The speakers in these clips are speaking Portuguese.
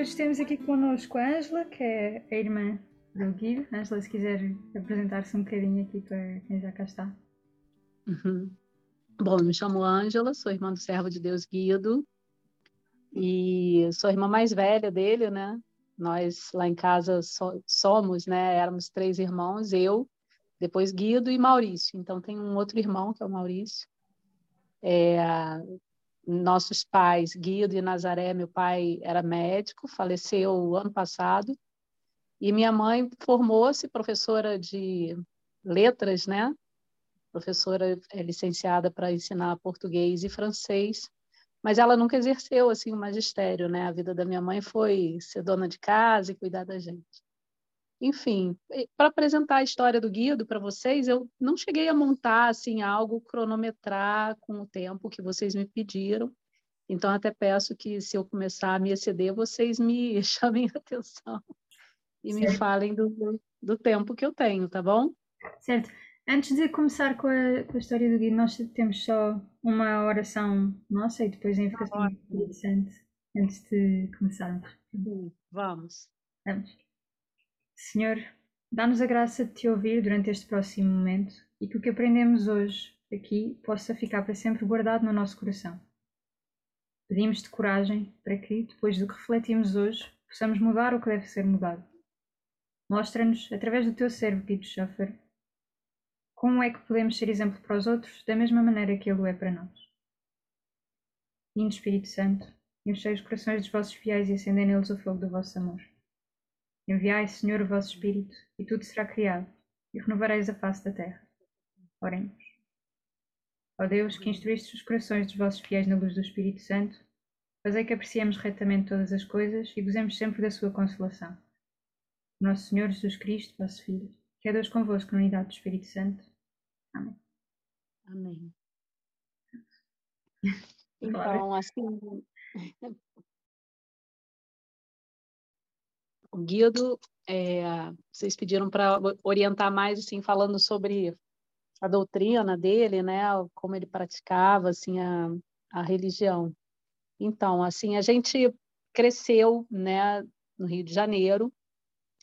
hoje temos aqui connosco a Ângela, que é a irmã do Guido. Ângela, se quiser apresentar-se um bocadinho aqui para quem já cá está. Uhum. Bom, me chamo Ângela, sou irmã do servo de Deus Guido e sou a irmã mais velha dele, né? Nós lá em casa so somos, né? Éramos três irmãos, eu, depois Guido e Maurício. Então tem um outro irmão que é o Maurício. É, nossos pais, Guido e Nazaré, meu pai era médico, faleceu ano passado, e minha mãe formou-se professora de letras, né? Professora é, licenciada para ensinar português e francês, mas ela nunca exerceu assim o magistério, né? A vida da minha mãe foi ser dona de casa e cuidar da gente. Enfim, para apresentar a história do Guido para vocês, eu não cheguei a montar assim algo cronometrar com o tempo que vocês me pediram. Então até peço que se eu começar a me exceder, vocês me chamem a atenção e certo. me falem do, do tempo que eu tenho, tá bom? Certo. Antes de começar com a, com a história do Guido, nós temos só uma oração nossa e depois a invocação Espírito Santo antes de começarmos. Vamos. Vamos. Senhor, dá-nos a graça de te ouvir durante este próximo momento e que o que aprendemos hoje aqui possa ficar para sempre guardado no nosso coração. Pedimos-te coragem para que, depois do que refletimos hoje, possamos mudar o que deve ser mudado. Mostra-nos, através do teu servo Guido Schaffer, como é que podemos ser exemplo para os outros da mesma maneira que ele é para nós. Lindo Espírito Santo, enchei os corações dos vossos fiéis e acendei neles o fogo do vosso amor. Enviai, Senhor, o vosso Espírito, e tudo será criado, e renovareis a face da terra. Oremos. Ó Deus, que instruíste os corações dos vossos fiéis na luz do Espírito Santo, fazei que apreciemos retamente todas as coisas e gozemos sempre da sua consolação. Nosso Senhor Jesus Cristo, vosso Filho, que é Deus convosco na unidade do Espírito Santo. Amém. Amém. Então, assim, o Guido, é, vocês pediram para orientar mais, assim, falando sobre a doutrina dele, né, como ele praticava, assim, a, a religião. Então, assim, a gente cresceu, né, no Rio de Janeiro,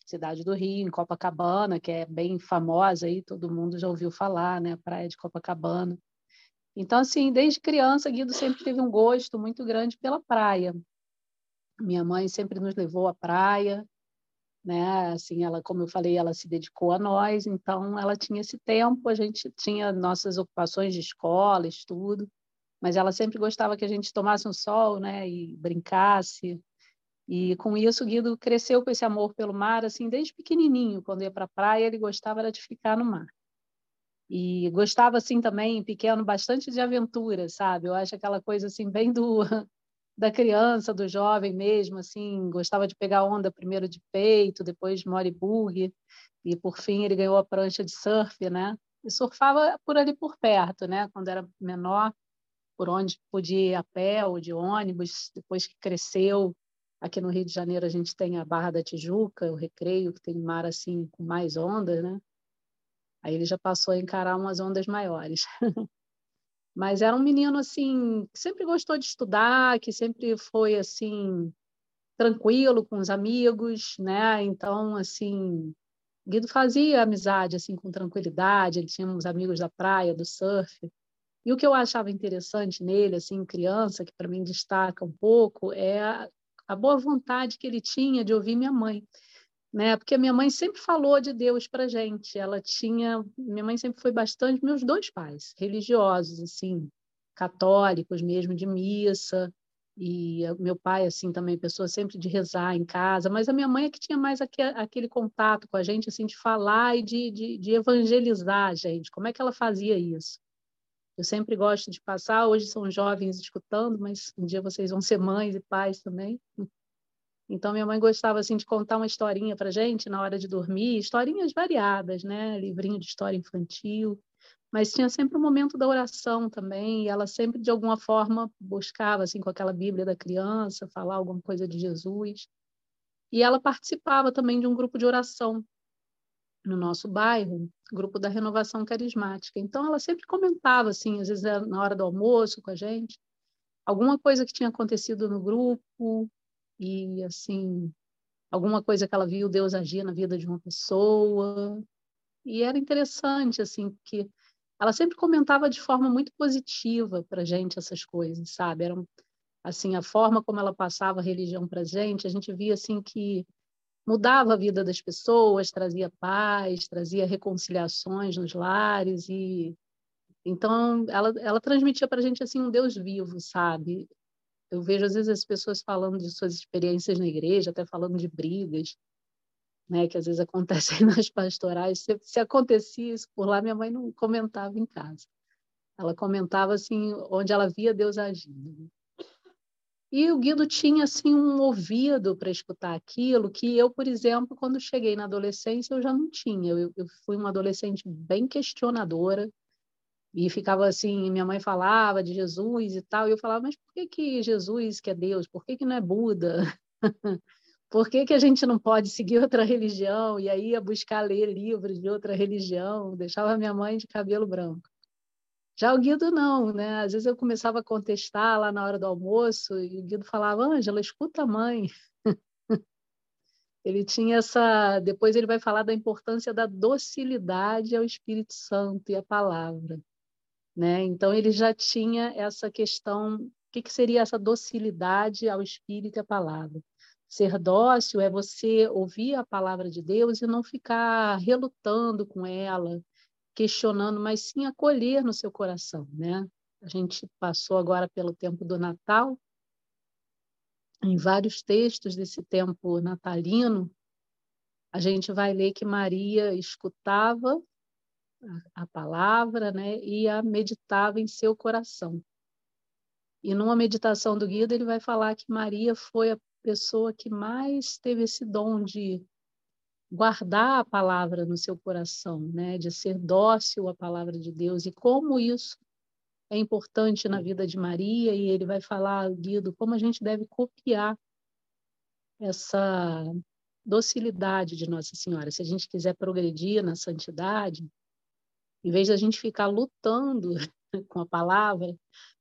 cidade do Rio, em Copacabana, que é bem famosa aí, todo mundo já ouviu falar, né, praia de Copacabana. Então, assim, desde criança, Guido sempre teve um gosto muito grande pela praia. Minha mãe sempre nos levou à praia, né? Assim, ela, como eu falei, ela se dedicou a nós, então ela tinha esse tempo, a gente tinha nossas ocupações de escola, estudo, mas ela sempre gostava que a gente tomasse um sol, né, e brincasse. E com isso Guido cresceu com esse amor pelo mar, assim, desde pequenininho, quando ia para a praia, ele gostava era de ficar no mar. E gostava assim também, pequeno, bastante de aventura, sabe? Eu acho aquela coisa assim bem do da criança, do jovem mesmo, assim, gostava de pegar onda primeiro de peito, depois de e por fim ele ganhou a prancha de surf, né? E surfava por ali por perto, né? Quando era menor, por onde podia ir a pé ou de ônibus, depois que cresceu, aqui no Rio de Janeiro a gente tem a Barra da Tijuca, o Recreio, que tem mar assim com mais ondas, né? Aí ele já passou a encarar umas ondas maiores. Mas era um menino assim que sempre gostou de estudar, que sempre foi assim tranquilo com os amigos, né? Então assim, Guido fazia amizade assim com tranquilidade, ele tinha uns amigos da praia, do surf. E o que eu achava interessante nele, assim, criança, que para mim destaca um pouco, é a, boa vontade que ele tinha de ouvir minha mãe né? Porque minha mãe sempre falou de Deus para gente. Ela tinha, minha mãe sempre foi bastante, meus dois pais, religiosos, assim, católicos mesmo, de missa. E meu pai, assim, também, pessoa sempre de rezar em casa. Mas a minha mãe é que tinha mais aquele, aquele contato com a gente, assim, de falar e de, de, de evangelizar a gente. Como é que ela fazia isso? Eu sempre gosto de passar, hoje são jovens escutando, mas um dia vocês vão ser mães e pais também. Então, minha mãe gostava assim de contar uma historinha para gente na hora de dormir, historinhas variadas, né? Livrinho de história infantil, mas tinha sempre o um momento da oração também, e ela sempre de alguma forma buscava assim com aquela Bíblia da criança, falar alguma coisa de Jesus. E ela participava também de um grupo de oração no nosso bairro, grupo da Renovação Carismática. Então ela sempre comentava assim, às vezes na hora do almoço com a gente, alguma coisa que tinha acontecido no grupo, e assim alguma coisa que ela viu Deus agir na vida de uma pessoa. E era interessante assim, que ela sempre comentava de forma muito positiva para gente essas coisas, sabe? Era assim a forma como ela passava a religião para gente, a gente via assim que mudava a vida das pessoas, trazia paz, trazia reconciliações nos lares e então ela, ela transmitia para gente assim um Deus vivo, sabe? Eu vejo às vezes as pessoas falando de suas experiências na igreja, até falando de brigas, né, que às vezes acontecem nas pastorais. Se, se acontecia isso por lá, minha mãe não comentava em casa. Ela comentava assim onde ela via Deus agindo. Né. E o Guido tinha assim um ouvido para escutar aquilo que eu, por exemplo, quando cheguei na adolescência, eu já não tinha. Eu, eu fui uma adolescente bem questionadora e ficava assim, minha mãe falava de Jesus e tal, e eu falava, mas por que que Jesus que é Deus? Por que que não é Buda? por que que a gente não pode seguir outra religião? E aí ia buscar ler livros de outra religião, deixava minha mãe de cabelo branco. Já o Guido não, né? Às vezes eu começava a contestar lá na hora do almoço e o Guido falava: "Ângela, escuta a mãe". ele tinha essa, depois ele vai falar da importância da docilidade ao Espírito Santo e à palavra, né? Então ele já tinha essa questão, o que, que seria essa docilidade ao Espírito e à palavra? Ser dócil é você ouvir a palavra de Deus e não ficar relutando com ela, questionando, mas sim acolher no seu coração, né? A gente passou agora pelo tempo do Natal, em vários textos desse tempo natalino, a gente vai ler que Maria escutava a, palavra, né, e a meditava em seu coração. E numa meditação do Guido, ele vai falar que Maria foi a pessoa que mais teve esse dom de guardar a palavra no seu coração, né? de ser dócil à palavra de Deus e como isso é importante na vida de Maria e ele vai falar Guido como a gente deve copiar essa docilidade de Nossa Senhora. Se a gente quiser progredir na santidade, em vez de a gente ficar lutando com a palavra,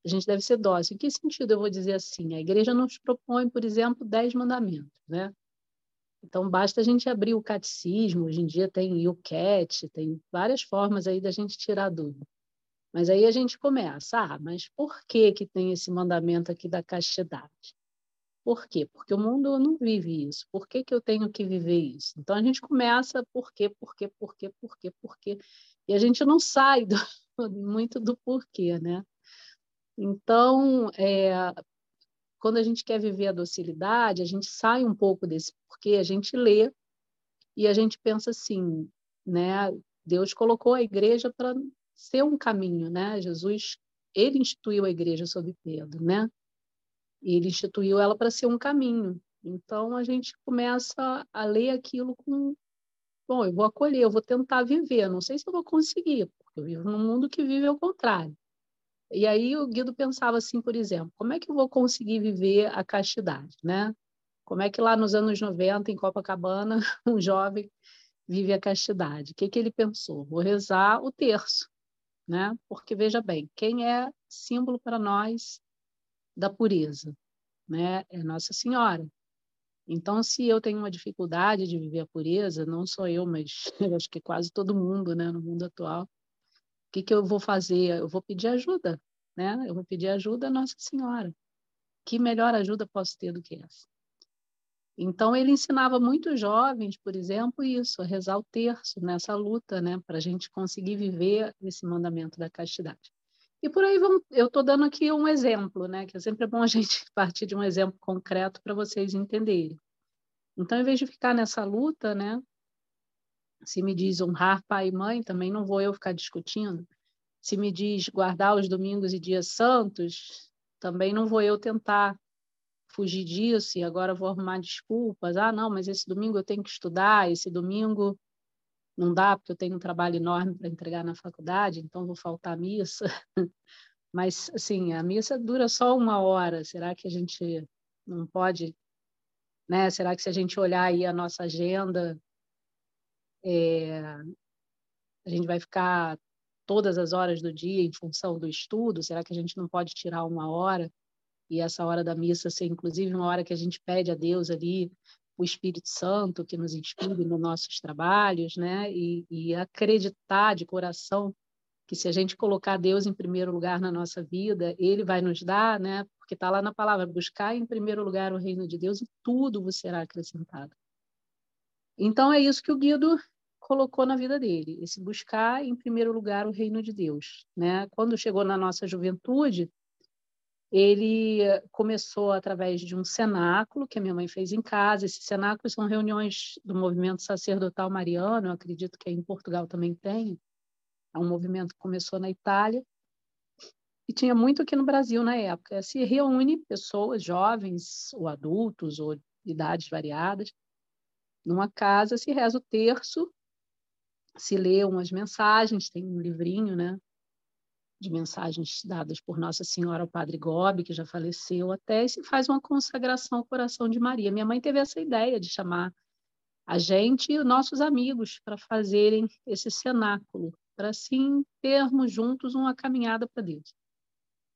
a gente deve ser dócil. Em que sentido eu vou dizer assim? A igreja nos propõe, por exemplo, dez mandamentos, né? Então, basta a gente abrir o catecismo, hoje em dia tem o CAT, tem várias formas aí da gente tirar dúvida. Mas aí a gente começa, ah, mas por que que tem esse mandamento aqui da castidade? Por quê? Porque o mundo não vive isso. Por que, que eu tenho que viver isso? Então a gente começa por quê, por quê, por quê, por quê, por quê. E a gente não sai do, muito do porquê, né? Então, é, quando a gente quer viver a docilidade, a gente sai um pouco desse porquê, a gente lê e a gente pensa assim, né? Deus colocou a igreja para ser um caminho, né? Jesus, ele instituiu a igreja sob Pedro, né? Ele instituiu ela para ser um caminho. Então a gente começa a ler aquilo com bom, eu vou acolher, eu vou tentar viver, não sei se eu vou conseguir, porque eu vivo num mundo que vive ao contrário. E aí o Guido pensava assim, por exemplo, como é que eu vou conseguir viver a castidade, né? Como é que lá nos anos 90, em Copacabana, um jovem vive a castidade? O que, que ele pensou? Vou rezar o terço, né? Porque, veja bem, quem é símbolo para nós da pureza? Né? É Nossa Senhora. Então, se eu tenho uma dificuldade de viver a pureza, não só eu, mas acho que quase todo mundo, né, no mundo atual, que, que eu vou fazer? Eu vou pedir ajuda, né? Eu vou pedir ajuda à Nossa Senhora. Que melhor ajuda posso ter do que essa? Então, ele ensinava muitos jovens, por exemplo, isso, a rezar o terço nessa luta, né, para a gente conseguir viver esse mandamento da castidade. E por aí vamos, eu estou dando aqui um exemplo, né, que é sempre bom a gente partir de um exemplo concreto para vocês entenderem. Então, em vez de ficar nessa luta, né, se me diz honrar pai e mãe, também não vou eu ficar discutindo. Se me diz guardar os domingos e dias santos, também não vou eu tentar fugir disso e agora vou arrumar desculpas. Ah, não, mas esse domingo eu tenho que estudar, esse domingo não dá porque eu tenho um trabalho enorme para entregar na faculdade, então vou faltar a missa. Mas, assim, a missa dura só uma hora. Será que a gente não pode, né? Será que se a gente olhar aí a nossa agenda, é, a gente vai ficar todas as horas do dia em função do estudo? Será que a gente não pode tirar uma hora e essa hora da missa ser, inclusive, uma hora que a gente pede a Deus ali o Espírito Santo que nos inspire nos nossos trabalhos, né? E, e acreditar de coração que se a gente colocar Deus em primeiro lugar na nossa vida, Ele vai nos dar, né? Porque está lá na palavra, buscar em primeiro lugar o reino de Deus e tudo vos será acrescentado. Então é isso que o Guido colocou na vida dele, esse buscar em primeiro lugar o reino de Deus, né? Quando chegou na nossa juventude, ele começou através de um cenáculo que a minha mãe fez em casa. Esses cenáculos são reuniões do movimento sacerdotal mariano, eu acredito que em Portugal também tem. É um movimento que começou na Itália e tinha muito aqui no Brasil na época. Se reúne pessoas jovens ou adultos ou idades variadas numa casa, se reza o terço, se lê umas mensagens, tem um livrinho, né? De mensagens dadas por Nossa Senhora ao Padre Gobi, que já faleceu, até e se faz uma consagração ao coração de Maria. Minha mãe teve essa ideia de chamar a gente e nossos amigos para fazerem esse cenáculo, para assim termos juntos uma caminhada para Deus.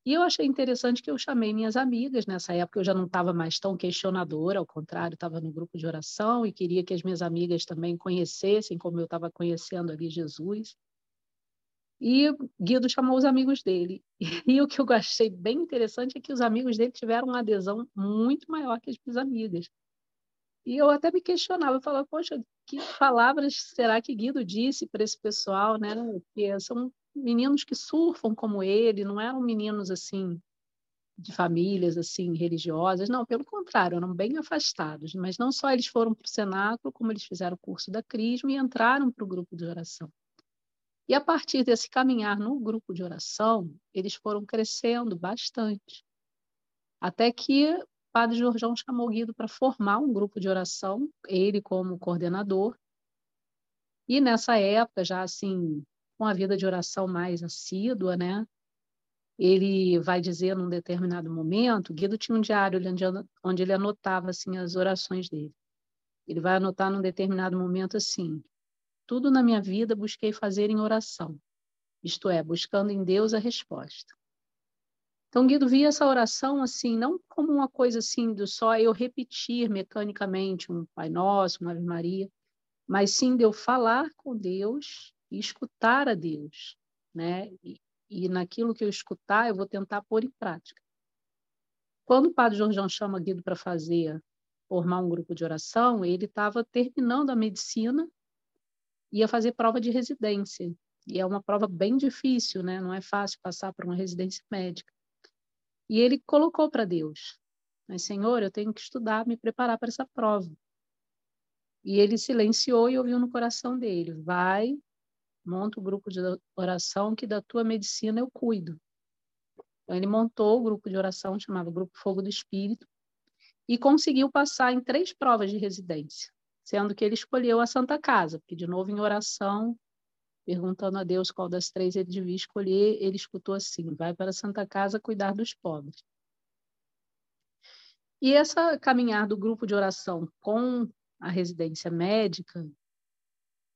E eu achei interessante que eu chamei minhas amigas, nessa época eu já não estava mais tão questionadora, ao contrário, estava no grupo de oração e queria que as minhas amigas também conhecessem como eu estava conhecendo ali Jesus. E Guido chamou os amigos dele. E o que eu achei bem interessante é que os amigos dele tiveram uma adesão muito maior que as minhas amigas. E eu até me questionava, eu falava, poxa, que palavras será que Guido disse para esse pessoal, né? Porque são meninos que surfam como ele, não eram meninos assim de famílias assim religiosas, não, pelo contrário, eram bem afastados. Mas não só eles foram para o cenáculo, como eles fizeram o curso da Crisma e entraram para o grupo de oração. E a partir desse caminhar no grupo de oração, eles foram crescendo bastante. Até que o Padre Jorjão chamou Guido para formar um grupo de oração, ele como coordenador. E nessa época, já assim, com a vida de oração mais assídua, né? Ele vai dizer num determinado momento, Guido tinha um diário onde ele anotava assim as orações dele. Ele vai anotar num determinado momento assim: tudo na minha vida busquei fazer em oração, isto é, buscando em Deus a resposta. Então, Guido via essa oração assim, não como uma coisa assim do só eu repetir mecanicamente um Pai Nosso, uma Ave Maria, mas sim de eu falar com Deus e escutar a Deus, né? E, e naquilo que eu escutar, eu vou tentar pôr em prática. Quando o Padre Jorjão chama Guido para fazer, formar um grupo de oração, ele estava terminando a medicina ia fazer prova de residência. E é uma prova bem difícil, né? Não é fácil passar por uma residência médica. E ele colocou para Deus: Mas, Senhor, eu tenho que estudar, me preparar para essa prova. E ele silenciou e ouviu no coração dele: Vai, monta o grupo de oração que da tua medicina eu cuido. Então, ele montou o grupo de oração, chamava Grupo Fogo do Espírito, e conseguiu passar em três provas de residência sendo que ele escolheu a Santa Casa, porque, de novo, em oração, perguntando a Deus qual das três ele devia escolher, ele escutou assim: vai para a Santa Casa cuidar dos pobres. E essa caminhar do grupo de oração com a residência médica,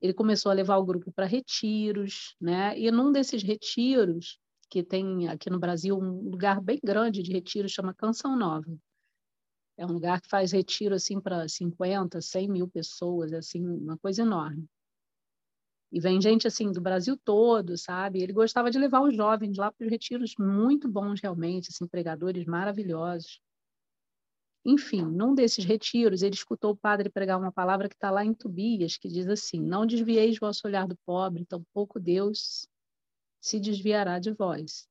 ele começou a levar o grupo para retiros, né? E num desses retiros, que tem aqui no Brasil um lugar bem grande de retiros, chama Canção Nova. É um lugar que faz retiro assim para 50, 100 mil pessoas, é, assim, uma coisa enorme. E vem gente assim do Brasil todo, sabe? Ele gostava de levar os jovens lá para os retiros muito bons realmente, assim, pregadores maravilhosos. Enfim, num desses retiros, ele escutou o padre pregar uma palavra que está lá em Tobias, que diz assim: Não desvieis vosso olhar do pobre, tampouco Deus se desviará de vós.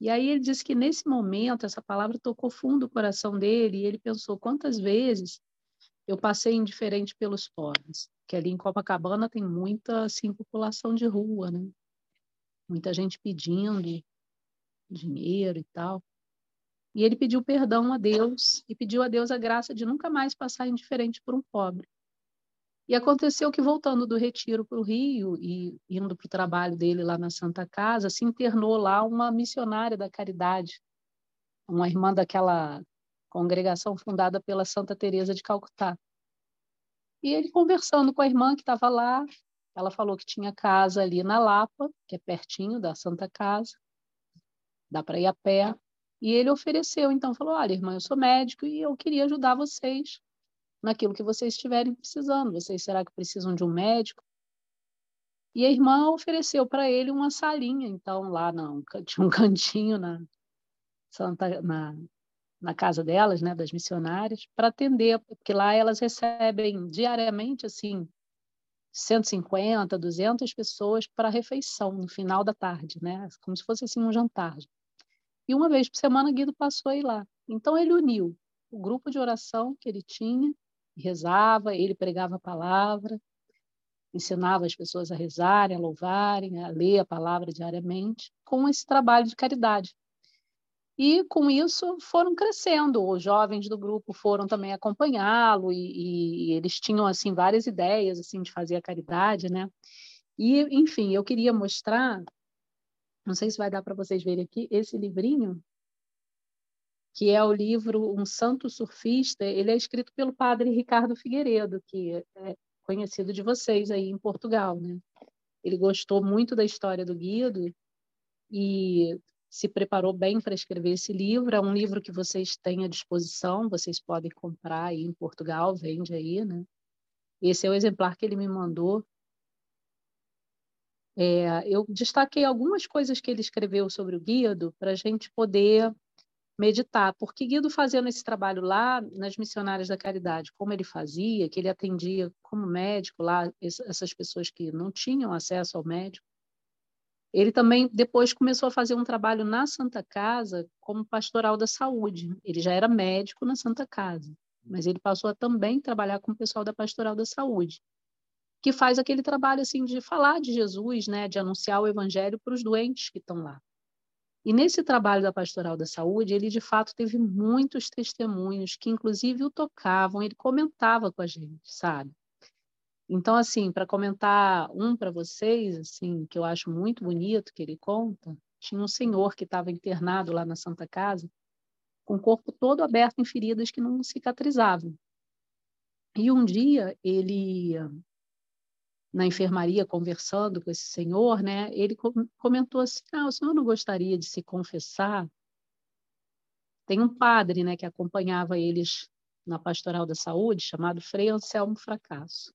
E aí ele disse que nesse momento essa palavra tocou fundo o coração dele e ele pensou quantas vezes eu passei indiferente pelos pobres, que ali em Copacabana tem muita assim população de rua, né? Muita gente pedindo dinheiro e tal. E ele pediu perdão a Deus e pediu a Deus a graça de nunca mais passar indiferente por um pobre. E aconteceu que, voltando do retiro para o Rio e indo para o trabalho dele lá na Santa Casa, se internou lá uma missionária da caridade, uma irmã daquela congregação fundada pela Santa Teresa de Calcutá. E ele conversando com a irmã que estava lá, ela falou que tinha casa ali na Lapa, que é pertinho da Santa Casa, dá para ir a pé. E ele ofereceu, então, falou: Olha, irmã, eu sou médico e eu queria ajudar vocês naquilo que vocês estiverem precisando. Vocês será que precisam de um médico? E a irmã ofereceu para ele uma salinha, então, lá não, tinha um cantinho na, Santa, na, na casa delas, né, das missionárias, para atender, porque lá elas recebem diariamente, assim, 150, 200 pessoas para refeição no final da tarde, né, como se fosse assim um jantar. E uma vez por semana Guido passou a ir lá. Então ele uniu o grupo de oração que ele tinha, rezava, ele pregava a palavra, ensinava as pessoas a rezarem, a louvarem, a ler a palavra diariamente, com esse trabalho de caridade. E com isso foram crescendo, os jovens do grupo foram também acompanhá-lo e, e, eles tinham assim várias ideias assim de fazer a caridade, né? E enfim, eu queria mostrar, não sei se vai dar para vocês verem aqui esse livrinho, que é o livro Um Santo Surfista. Ele é escrito pelo padre Ricardo Figueiredo, que é conhecido de vocês aí em Portugal, né? Ele gostou muito da história do Guido e se preparou bem para escrever esse livro. É um livro que vocês têm à disposição, vocês podem comprar aí em Portugal, vende aí, né? Esse é o exemplar que ele me mandou. É, eu destaquei algumas coisas que ele escreveu sobre o Guido para a gente poder meditar, porque Guido fazendo esse trabalho lá nas missionárias da caridade, como ele fazia, que ele atendia como médico lá essas pessoas que não tinham acesso ao médico. Ele também depois começou a fazer um trabalho na Santa Casa como pastoral da saúde. Ele já era médico na Santa Casa, mas ele passou a também trabalhar com o pessoal da pastoral da saúde, que faz aquele trabalho assim de falar de Jesus, né, de anunciar o evangelho para os doentes que estão lá. E nesse trabalho da Pastoral da Saúde, ele de fato teve muitos testemunhos que, inclusive, o tocavam, ele comentava com a gente, sabe? Então, assim, para comentar um para vocês, assim, que eu acho muito bonito que ele conta, tinha um senhor que estava internado lá na Santa Casa, com o corpo todo aberto em feridas que não cicatrizavam. E um dia ele na enfermaria conversando com esse senhor, né, ele comentou assim: ah, o senhor não gostaria de se confessar? Tem um padre né, que acompanhava eles na pastoral da saúde, chamado Frei Anselmo Fracasso.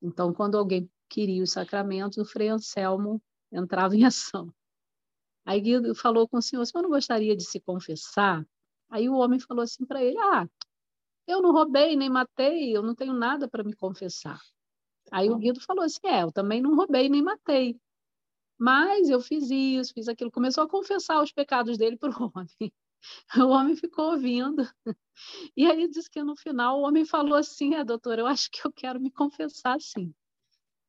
Então, quando alguém queria os sacramentos, o Frei Anselmo entrava em ação. Aí Guido falou com o senhor: o senhor não gostaria de se confessar? Aí o homem falou assim para ele: ah, eu não roubei nem matei, eu não tenho nada para me confessar. Aí o Guido falou assim: é, eu também não roubei nem matei. Mas eu fiz isso, fiz aquilo. Começou a confessar os pecados dele para o homem. O homem ficou ouvindo. E aí disse que no final o homem falou assim: é, doutor, eu acho que eu quero me confessar sim.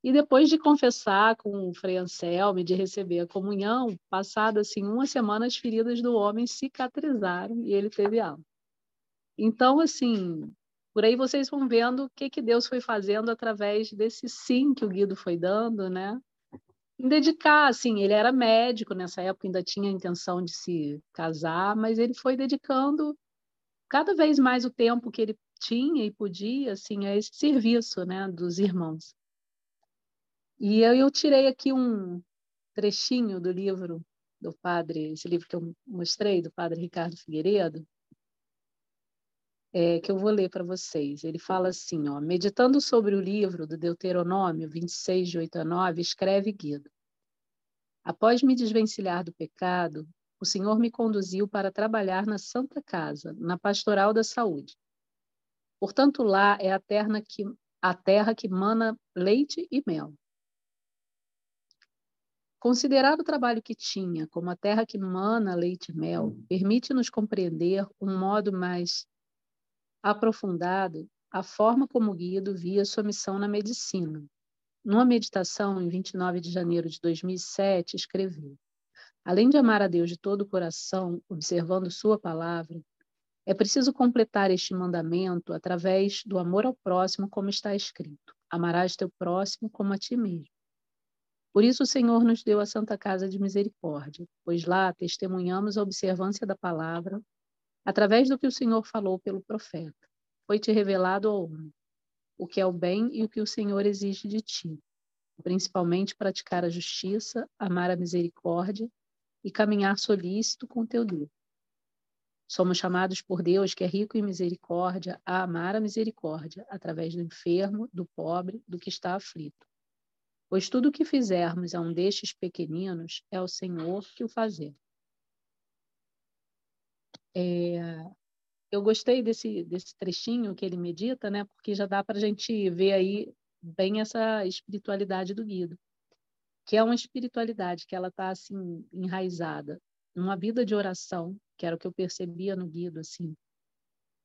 E depois de confessar com o Frei Anselmo, de receber a comunhão, passado assim uma semana, as feridas do homem cicatrizaram e ele teve alta. Então, assim, por aí vocês vão vendo o que, que Deus foi fazendo através desse sim que o Guido foi dando, né? Em dedicar, assim, ele era médico nessa época, ainda tinha a intenção de se casar, mas ele foi dedicando cada vez mais o tempo que ele tinha e podia, assim, a esse serviço, né, dos irmãos. E eu, eu tirei aqui um trechinho do livro do padre, esse livro que eu mostrei, do padre Ricardo Figueiredo, é, que eu vou ler para vocês. Ele fala assim, ó, meditando sobre o livro do Deuteronômio 26, de 8 a 9, escreve Guido. Após me desvencilhar do pecado, o Senhor me conduziu para trabalhar na Santa Casa, na Pastoral da Saúde. Portanto, lá é a terra que, a terra que mana leite e mel. Considerar o trabalho que tinha como a terra que mana leite e mel permite-nos compreender um modo mais aprofundado a forma como Guido via sua missão na medicina. Numa meditação em 29 de janeiro de 2007, escreveu: Além de amar a Deus de todo o coração, observando Sua palavra, é preciso completar este mandamento através do amor ao próximo, como está escrito: Amarás teu próximo como a ti mesmo. Por isso o Senhor nos deu a Santa Casa de Misericórdia, pois lá testemunhamos a observância da palavra através do que o Senhor falou pelo profeta. Foi-te revelado ao homem o que é o bem e o que o Senhor exige de ti, principalmente praticar a justiça, amar a misericórdia e caminhar solícito com teu Deus. Somos chamados por Deus, que é rico em misericórdia, a amar a misericórdia através do enfermo, do pobre, do que está aflito. Pois tudo o que fizermos a um destes pequeninos é o Senhor que o fazemos. É, eu gostei desse, desse trechinho que ele medita, né? Porque já dá para a gente ver aí bem essa espiritualidade do Guido, que é uma espiritualidade que ela está assim enraizada numa vida de oração, que era o que eu percebia no Guido, assim,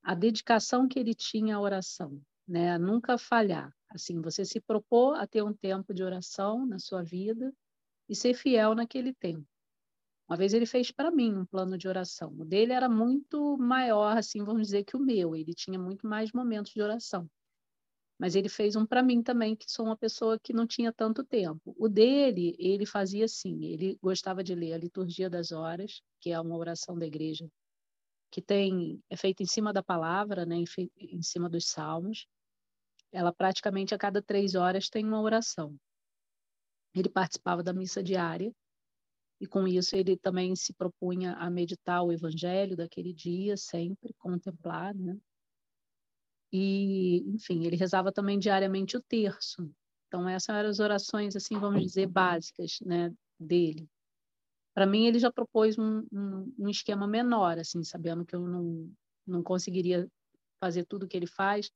a dedicação que ele tinha à oração, né? A nunca falhar. Assim, você se propor a ter um tempo de oração na sua vida e ser fiel naquele tempo. Uma vez ele fez para mim um plano de oração. O dele era muito maior, assim, vamos dizer, que o meu. Ele tinha muito mais momentos de oração. Mas ele fez um para mim também, que sou uma pessoa que não tinha tanto tempo. O dele, ele fazia assim, ele gostava de ler a Liturgia das Horas, que é uma oração da igreja, que tem é feita em cima da palavra, né, em, em cima dos salmos. Ela praticamente a cada três horas tem uma oração. Ele participava da missa diária, e com isso ele também se propunha a meditar o evangelho daquele dia, sempre, contemplar, né? E, enfim, ele rezava também diariamente o terço. Então, essas eram as orações, assim, vamos dizer, básicas, né, dele. Para mim, ele já propôs um, um, um, esquema menor, assim, sabendo que eu não, não conseguiria fazer tudo o que ele faz.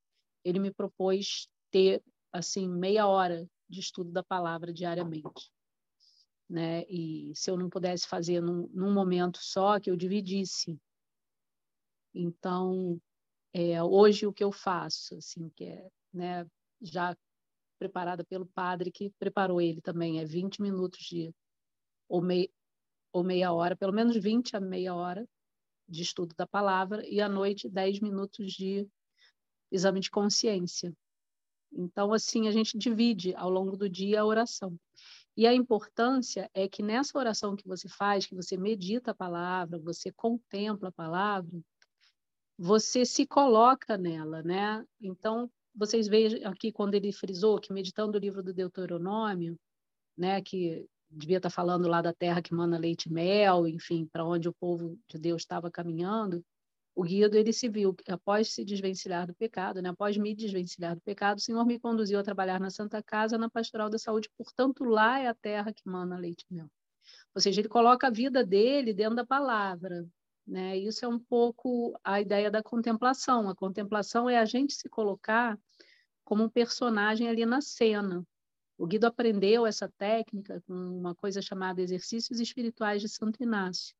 Ele me propôs ter, assim, meia hora de estudo da palavra diariamente. Né? E se eu não pudesse fazer num, num momento só, que eu dividisse. Então, é, hoje o que eu faço, assim, que é né, já preparada pelo padre que preparou ele também, é 20 minutos de ou, mei, ou meia hora, pelo menos 20 a meia hora de estudo da palavra e à noite 10 minutos de exame de consciência. Então, assim, a gente divide ao longo do dia a oração. E a importância é que nessa oração que você faz, que você medita a palavra, você contempla a palavra, você se coloca nela, né? Então, vocês veem aqui quando ele frisou que meditando o livro do Deuteronômio, né, que devia estar falando lá da terra que manda leite e mel, enfim, para onde o povo de Deus estava caminhando, o guiado ele se viu após se desvencilhar do pecado, né? Após me desvencilhar do pecado, o Senhor me conduziu a trabalhar na Santa Casa, na Pastoral da Saúde, portanto lá é a terra que manda leite e mel. Ou seja, ele coloca a vida dele dentro da palavra, né? Isso é um pouco a ideia da contemplação. A contemplação é a gente se colocar como um personagem ali na cena. O Guido aprendeu essa técnica com uma coisa chamada Exercícios Espirituais de Santo Inácio,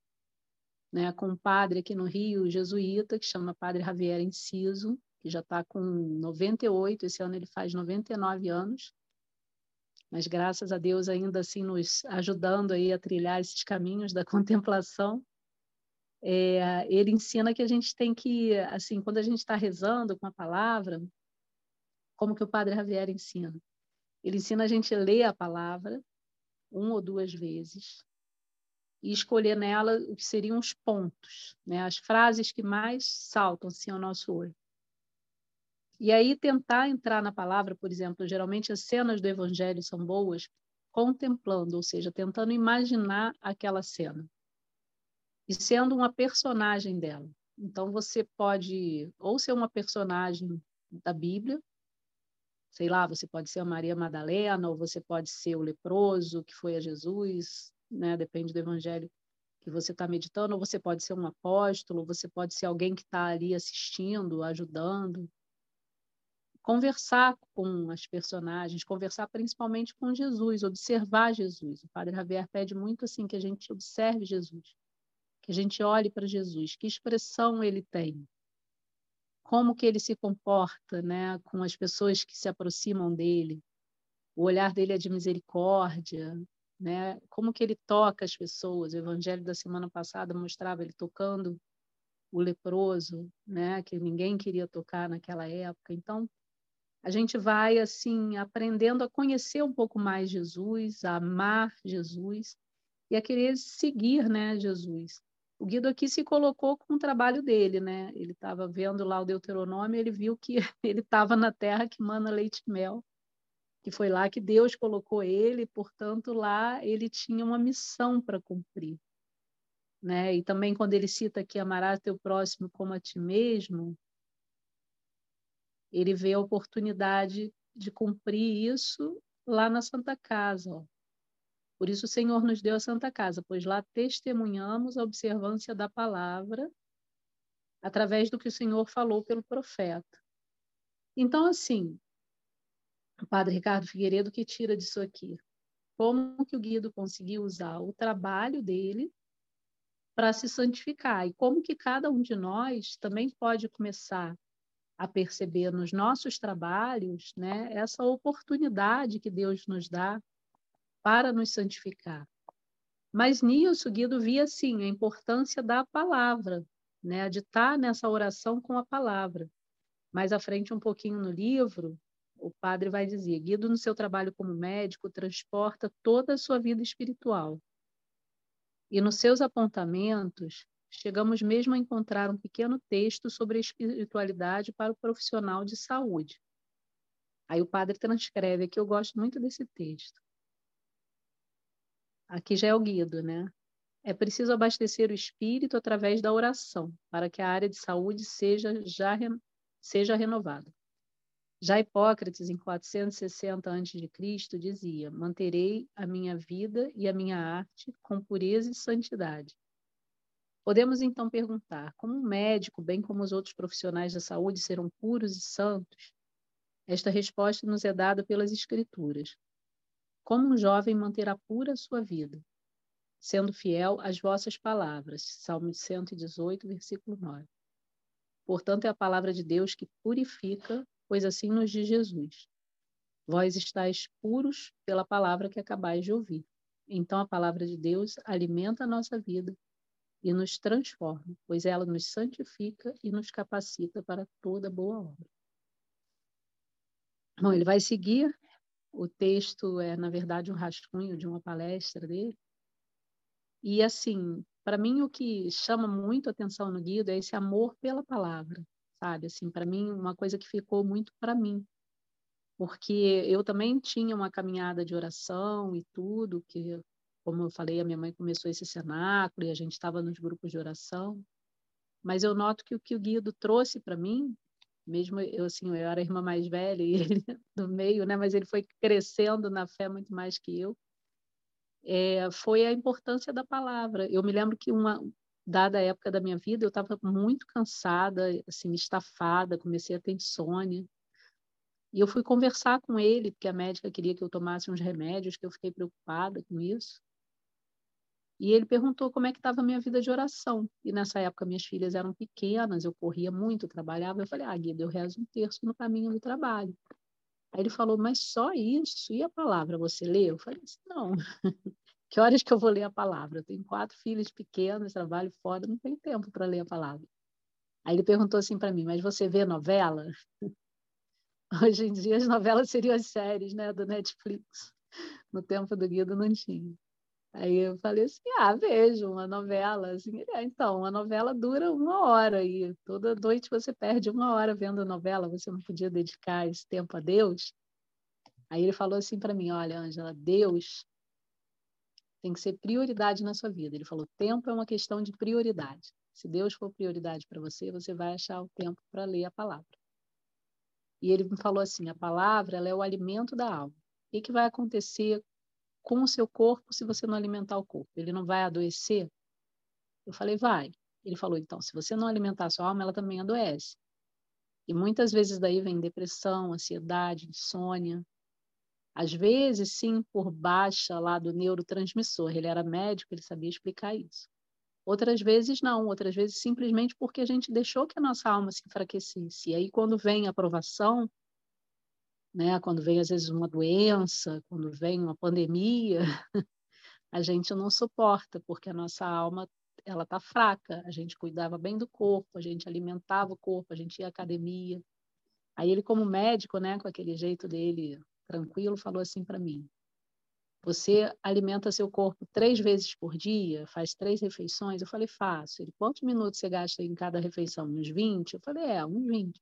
né? com um padre aqui no Rio, jesuíta, que chama Padre Javier Enciso, que já está com 98, esse ano ele faz 99 anos, mas graças a Deus ainda assim nos ajudando aí a trilhar esses caminhos da contemplação é, ele ensina que a gente tem que, assim, quando a gente está rezando com a palavra, como que o Padre Javier ensina? Ele ensina a gente a ler a palavra uma ou duas vezes e escolher nela o que seriam os pontos, né? as frases que mais saltam assim, ao nosso olho. E aí tentar entrar na palavra, por exemplo, geralmente as cenas do Evangelho são boas, contemplando, ou seja, tentando imaginar aquela cena e sendo uma personagem dela. Então você pode ou ser uma personagem da Bíblia, sei lá, você pode ser a Maria Madalena, ou você pode ser o leproso que foi a Jesus, né? Depende do evangelho que você está meditando, ou você pode ser um apóstolo, você pode ser alguém que está ali assistindo, ajudando. Conversar com as personagens, conversar principalmente com Jesus, observar Jesus. O Padre Javier pede muito assim que a gente observe Jesus que a gente olhe para Jesus, que expressão ele tem, como que ele se comporta, né, com as pessoas que se aproximam dele. O olhar dele é de misericórdia, né? Como que ele toca as pessoas? O evangelho da semana passada mostrava ele tocando o leproso, né, que ninguém queria tocar naquela época. Então, a gente vai assim aprendendo a conhecer um pouco mais Jesus, a amar Jesus e a querer seguir, né, Jesus. O Guido aqui se colocou com o trabalho dele, né? Ele estava vendo lá o Deuteronômio, ele viu que ele estava na terra que mana leite e mel, que foi lá que Deus colocou ele, portanto lá ele tinha uma missão para cumprir. né? E também quando ele cita que amarás teu próximo como a ti mesmo, ele vê a oportunidade de cumprir isso lá na Santa Casa. Ó. Por isso o Senhor nos deu a Santa Casa, pois lá testemunhamos a observância da palavra através do que o Senhor falou pelo profeta. Então, assim, o padre Ricardo Figueiredo que tira disso aqui. Como que o Guido conseguiu usar o trabalho dele para se santificar e como que cada um de nós também pode começar a perceber nos nossos trabalhos, né, essa oportunidade que Deus nos dá para nos santificar. Mas nisso, Guido via, sim, a importância da palavra, né, de estar nessa oração com a palavra. Mais à frente, um pouquinho no livro, o padre vai dizer: Guido, no seu trabalho como médico, transporta toda a sua vida espiritual. E nos seus apontamentos, chegamos mesmo a encontrar um pequeno texto sobre a espiritualidade para o profissional de saúde. Aí o padre transcreve aqui, eu gosto muito desse texto. Aqui já é o Guido, né? É preciso abastecer o espírito através da oração, para que a área de saúde seja já seja renovada. Já Hipócrates, em 460 a.C., dizia: Manterei a minha vida e a minha arte com pureza e santidade. Podemos então perguntar: como um médico, bem como os outros profissionais da saúde, serão puros e santos? Esta resposta nos é dada pelas Escrituras. Como um jovem manterá pura a sua vida, sendo fiel às vossas palavras. Salmo 118, versículo 9. Portanto, é a palavra de Deus que purifica, pois assim nos diz Jesus. Vós estáis puros pela palavra que acabais de ouvir. Então, a palavra de Deus alimenta a nossa vida e nos transforma, pois ela nos santifica e nos capacita para toda boa obra. Bom, ele vai seguir o texto é, na verdade, um rascunho de uma palestra dele. E, assim, para mim, o que chama muito atenção no Guido é esse amor pela palavra, sabe? Assim, para mim, uma coisa que ficou muito para mim. Porque eu também tinha uma caminhada de oração e tudo, que, como eu falei, a minha mãe começou esse cenáculo e a gente estava nos grupos de oração. Mas eu noto que o que o Guido trouxe para mim mesmo eu assim eu era a irmã mais velha e ele do meio né mas ele foi crescendo na fé muito mais que eu é, foi a importância da palavra eu me lembro que uma dada a época da minha vida eu estava muito cansada assim estafada comecei a ter insônia e eu fui conversar com ele porque a médica queria que eu tomasse uns remédios que eu fiquei preocupada com isso e ele perguntou como é que estava a minha vida de oração. E nessa época minhas filhas eram pequenas, eu corria muito, trabalhava. Eu falei, ah, Guido, eu rezo um terço no caminho do trabalho. Aí ele falou, mas só isso? E a palavra você lê? Eu falei não. que horas que eu vou ler a palavra? Eu tenho quatro filhos pequenos, trabalho fora, não tenho tempo para ler a palavra. Aí ele perguntou assim para mim, mas você vê novela? Hoje em dia as novelas seriam as séries, né, do Netflix. No tempo do Guido não tinha. Aí eu falei assim, ah, vejo uma novela. Assim, é, então, uma novela dura uma hora e toda noite você perde uma hora vendo a novela, você não podia dedicar esse tempo a Deus? Aí ele falou assim para mim, olha, Ângela, Deus tem que ser prioridade na sua vida. Ele falou, tempo é uma questão de prioridade. Se Deus for prioridade para você, você vai achar o tempo para ler a palavra. E ele me falou assim, a palavra ela é o alimento da alma. O que, que vai acontecer com o seu corpo se você não alimentar o corpo? Ele não vai adoecer? Eu falei, vai. Ele falou, então, se você não alimentar a sua alma, ela também adoece. E muitas vezes daí vem depressão, ansiedade, insônia. Às vezes, sim, por baixa lá do neurotransmissor. Ele era médico, ele sabia explicar isso. Outras vezes não, outras vezes simplesmente porque a gente deixou que a nossa alma se enfraquecesse. E aí, quando vem a aprovação, né? Quando vem às vezes uma doença, quando vem uma pandemia, a gente não suporta porque a nossa alma ela tá fraca. A gente cuidava bem do corpo, a gente alimentava o corpo, a gente ia à academia. Aí ele como médico, né, com aquele jeito dele tranquilo, falou assim para mim: você alimenta seu corpo três vezes por dia, faz três refeições? Eu falei, faço. Ele, quantos minutos você gasta em cada refeição? Uns 20? Eu falei, é, uns 20.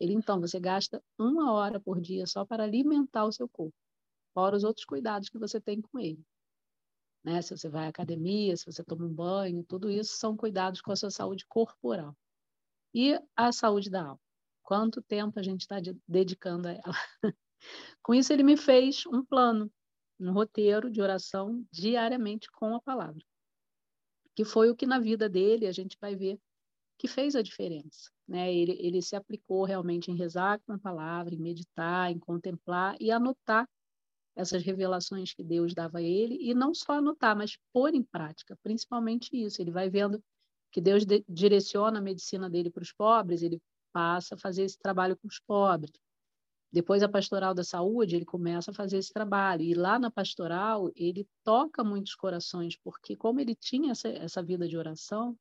Ele, então, você gasta uma hora por dia só para alimentar o seu corpo, fora os outros cuidados que você tem com ele. né? Se você vai à academia, se você toma um banho, tudo isso são cuidados com a sua saúde corporal. E a saúde da alma. Quanto tempo a gente está dedicando a ela? com isso, ele me fez um plano, um roteiro de oração diariamente com a palavra, que foi o que na vida dele a gente vai ver que fez a diferença. Né? Ele, ele se aplicou realmente em rezar com a palavra, em meditar, em contemplar e anotar essas revelações que Deus dava a ele, e não só anotar, mas pôr em prática, principalmente isso. Ele vai vendo que Deus de, direciona a medicina dele para os pobres, ele passa a fazer esse trabalho com os pobres. Depois, a pastoral da saúde, ele começa a fazer esse trabalho. E lá na pastoral, ele toca muitos corações, porque, como ele tinha essa, essa vida de oração,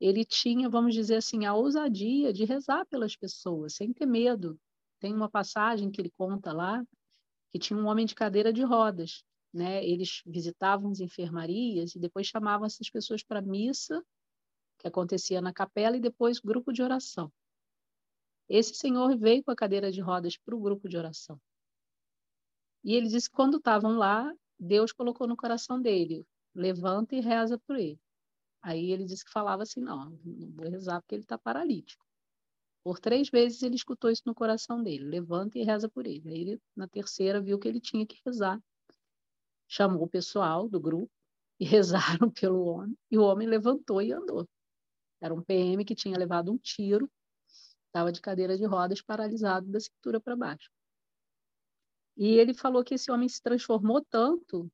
ele tinha, vamos dizer assim, a ousadia de rezar pelas pessoas, sem ter medo. Tem uma passagem que ele conta lá que tinha um homem de cadeira de rodas. Né? Eles visitavam as enfermarias e depois chamavam essas pessoas para missa, que acontecia na capela, e depois grupo de oração. Esse senhor veio com a cadeira de rodas para o grupo de oração. E ele disse que quando estavam lá, Deus colocou no coração dele: levanta e reza por ele. Aí ele disse que falava assim: não, não vou rezar porque ele está paralítico. Por três vezes ele escutou isso no coração dele: levanta e reza por ele. Aí ele, na terceira, viu que ele tinha que rezar. Chamou o pessoal do grupo e rezaram pelo homem, e o homem levantou e andou. Era um PM que tinha levado um tiro, estava de cadeira de rodas, paralisado da cintura para baixo. E ele falou que esse homem se transformou tanto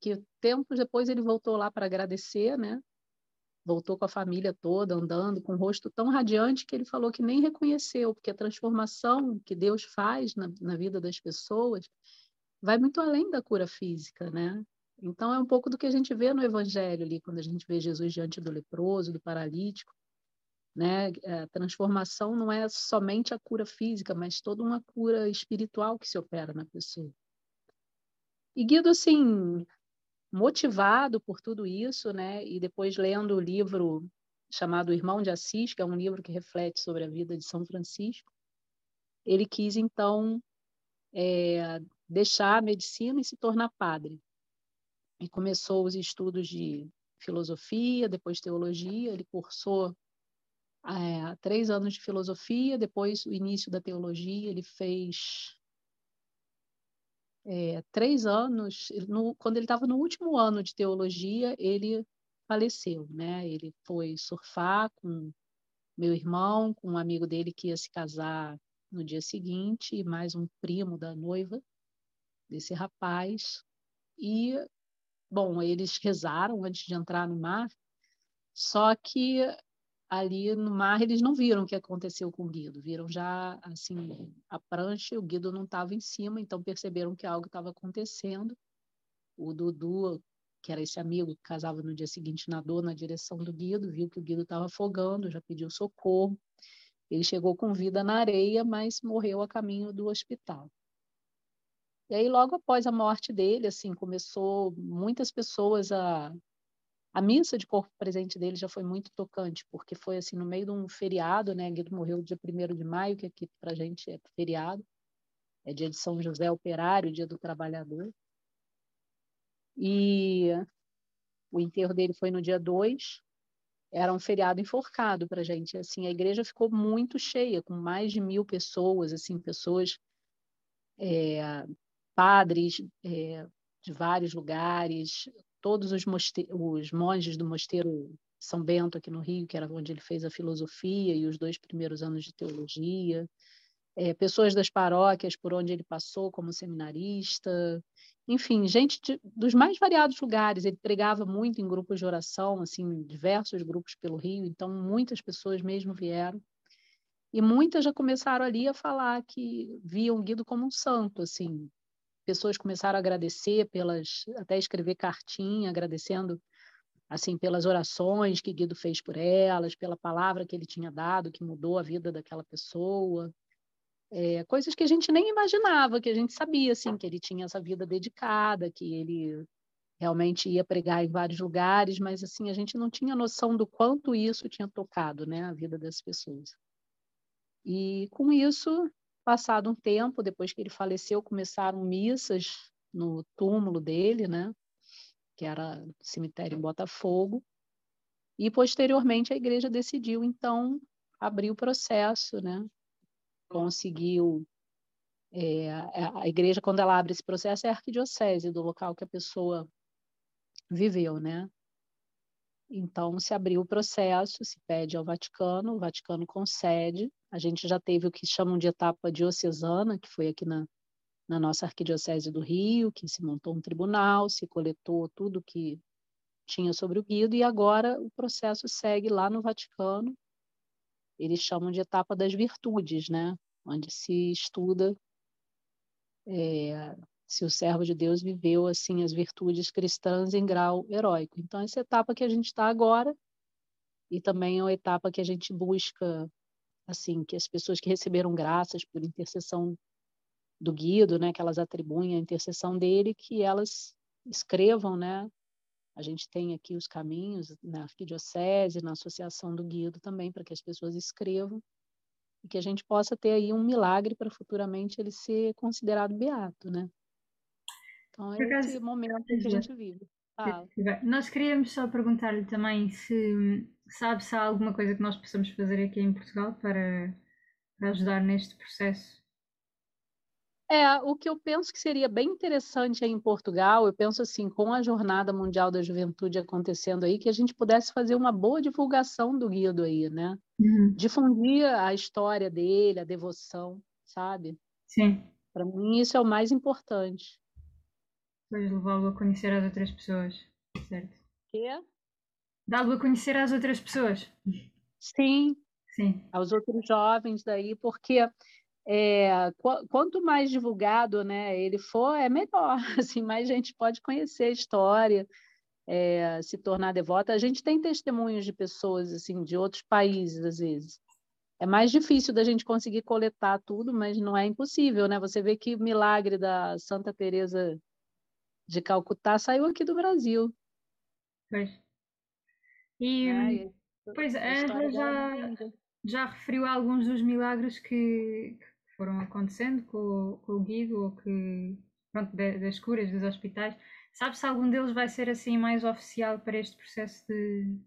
que tempos depois ele voltou lá para agradecer, né? voltou com a família toda andando com o rosto tão radiante que ele falou que nem reconheceu, porque a transformação que Deus faz na, na vida das pessoas vai muito além da cura física, né? Então é um pouco do que a gente vê no Evangelho ali, quando a gente vê Jesus diante do leproso, do paralítico, né? A transformação não é somente a cura física, mas toda uma cura espiritual que se opera na pessoa. E Guido, assim, motivado por tudo isso, né? E depois lendo o livro chamado Irmão de Assis, que é um livro que reflete sobre a vida de São Francisco, ele quis então é, deixar a medicina e se tornar padre. E começou os estudos de filosofia, depois teologia. Ele cursou é, três anos de filosofia, depois o início da teologia. Ele fez é, três anos, no, quando ele estava no último ano de teologia, ele faleceu, né? Ele foi surfar com meu irmão, com um amigo dele que ia se casar no dia seguinte, e mais um primo da noiva desse rapaz. E, bom, eles rezaram antes de entrar no mar, só que ali no mar eles não viram o que aconteceu com o Guido, viram já assim a prancha, o Guido não estava em cima, então perceberam que algo estava acontecendo. O Dudu, que era esse amigo que casava no dia seguinte, nadou na direção do Guido, viu que o Guido estava afogando, já pediu socorro. Ele chegou com vida na areia, mas morreu a caminho do hospital. E aí, logo após a morte dele, assim, começou muitas pessoas a a missa de corpo presente dele já foi muito tocante, porque foi assim no meio de um feriado, né? Guido morreu dia 1 de maio, que aqui para a gente é feriado, é dia de São José Operário, dia do trabalhador. E o enterro dele foi no dia 2, era um feriado enforcado para a gente. Assim, a igreja ficou muito cheia, com mais de mil pessoas, assim, pessoas, é, padres é, de vários lugares, todos os, os monges do mosteiro São Bento aqui no Rio, que era onde ele fez a filosofia e os dois primeiros anos de teologia, é, pessoas das paróquias por onde ele passou como seminarista, enfim, gente de, dos mais variados lugares. Ele pregava muito em grupos de oração, assim, diversos grupos pelo Rio, então muitas pessoas mesmo vieram. E muitas já começaram ali a falar que viam Guido como um santo, assim, pessoas começaram a agradecer pelas, até escrever cartinha, agradecendo assim pelas orações que Guido fez por elas, pela palavra que ele tinha dado, que mudou a vida daquela pessoa. É, coisas que a gente nem imaginava, que a gente sabia assim que ele tinha essa vida dedicada, que ele realmente ia pregar em vários lugares, mas assim a gente não tinha noção do quanto isso tinha tocado, né, a vida das pessoas. E com isso Passado um tempo, depois que ele faleceu, começaram missas no túmulo dele, né? que era cemitério em Botafogo, e posteriormente a igreja decidiu então abrir o processo, né? Conseguiu é, a igreja quando ela abre esse processo é a arquidiocese do local que a pessoa viveu, né? Então se abriu o processo, se pede ao Vaticano, o Vaticano concede. A gente já teve o que chamam de etapa diocesana, que foi aqui na, na nossa arquidiocese do Rio, que se montou um tribunal, se coletou tudo que tinha sobre o Guido e agora o processo segue lá no Vaticano. Eles chamam de etapa das virtudes, né? Onde se estuda é, se o servo de Deus viveu assim as virtudes cristãs em grau heróico. Então essa etapa que a gente está agora e também é uma etapa que a gente busca assim que as pessoas que receberam graças por intercessão do Guido, né, que elas atribuem a intercessão dele, que elas escrevam, né, a gente tem aqui os caminhos na arquidiocese, na associação do Guido também, para que as pessoas escrevam e que a gente possa ter aí um milagre para futuramente ele ser considerado beato, né? Então, é esse momento que a gente vive. Ah. Nós queríamos só perguntar-lhe também se sabe se há alguma coisa que nós possamos fazer aqui em Portugal para, para ajudar neste processo é, o que eu penso que seria bem interessante aí em Portugal, eu penso assim, com a Jornada Mundial da Juventude acontecendo aí, que a gente pudesse fazer uma boa divulgação do Guido aí, né? Uhum. Difundir a história dele, a devoção, sabe? Sim. Para mim isso é o mais importante. Pois levá-lo a conhecer as outras pessoas, certo? Quê? Dá-lo a conhecer às outras pessoas. Sim. Sim. Aos outros jovens daí, porque é, qu quanto mais divulgado né, ele for, é melhor. Assim, mais gente pode conhecer a história, é, se tornar devota. A gente tem testemunhos de pessoas assim de outros países, às vezes. É mais difícil da gente conseguir coletar tudo, mas não é impossível, né? Você vê que o milagre da Santa Teresa de Calcutá saiu aqui do Brasil. Pois. E, é, pois, a já, já referiu alguns dos milagres que, foram acontecendo com, com o Guido ou que pronto, das curas dos hospitais. Sabe se algum deles vai ser assim mais oficial para este processo de.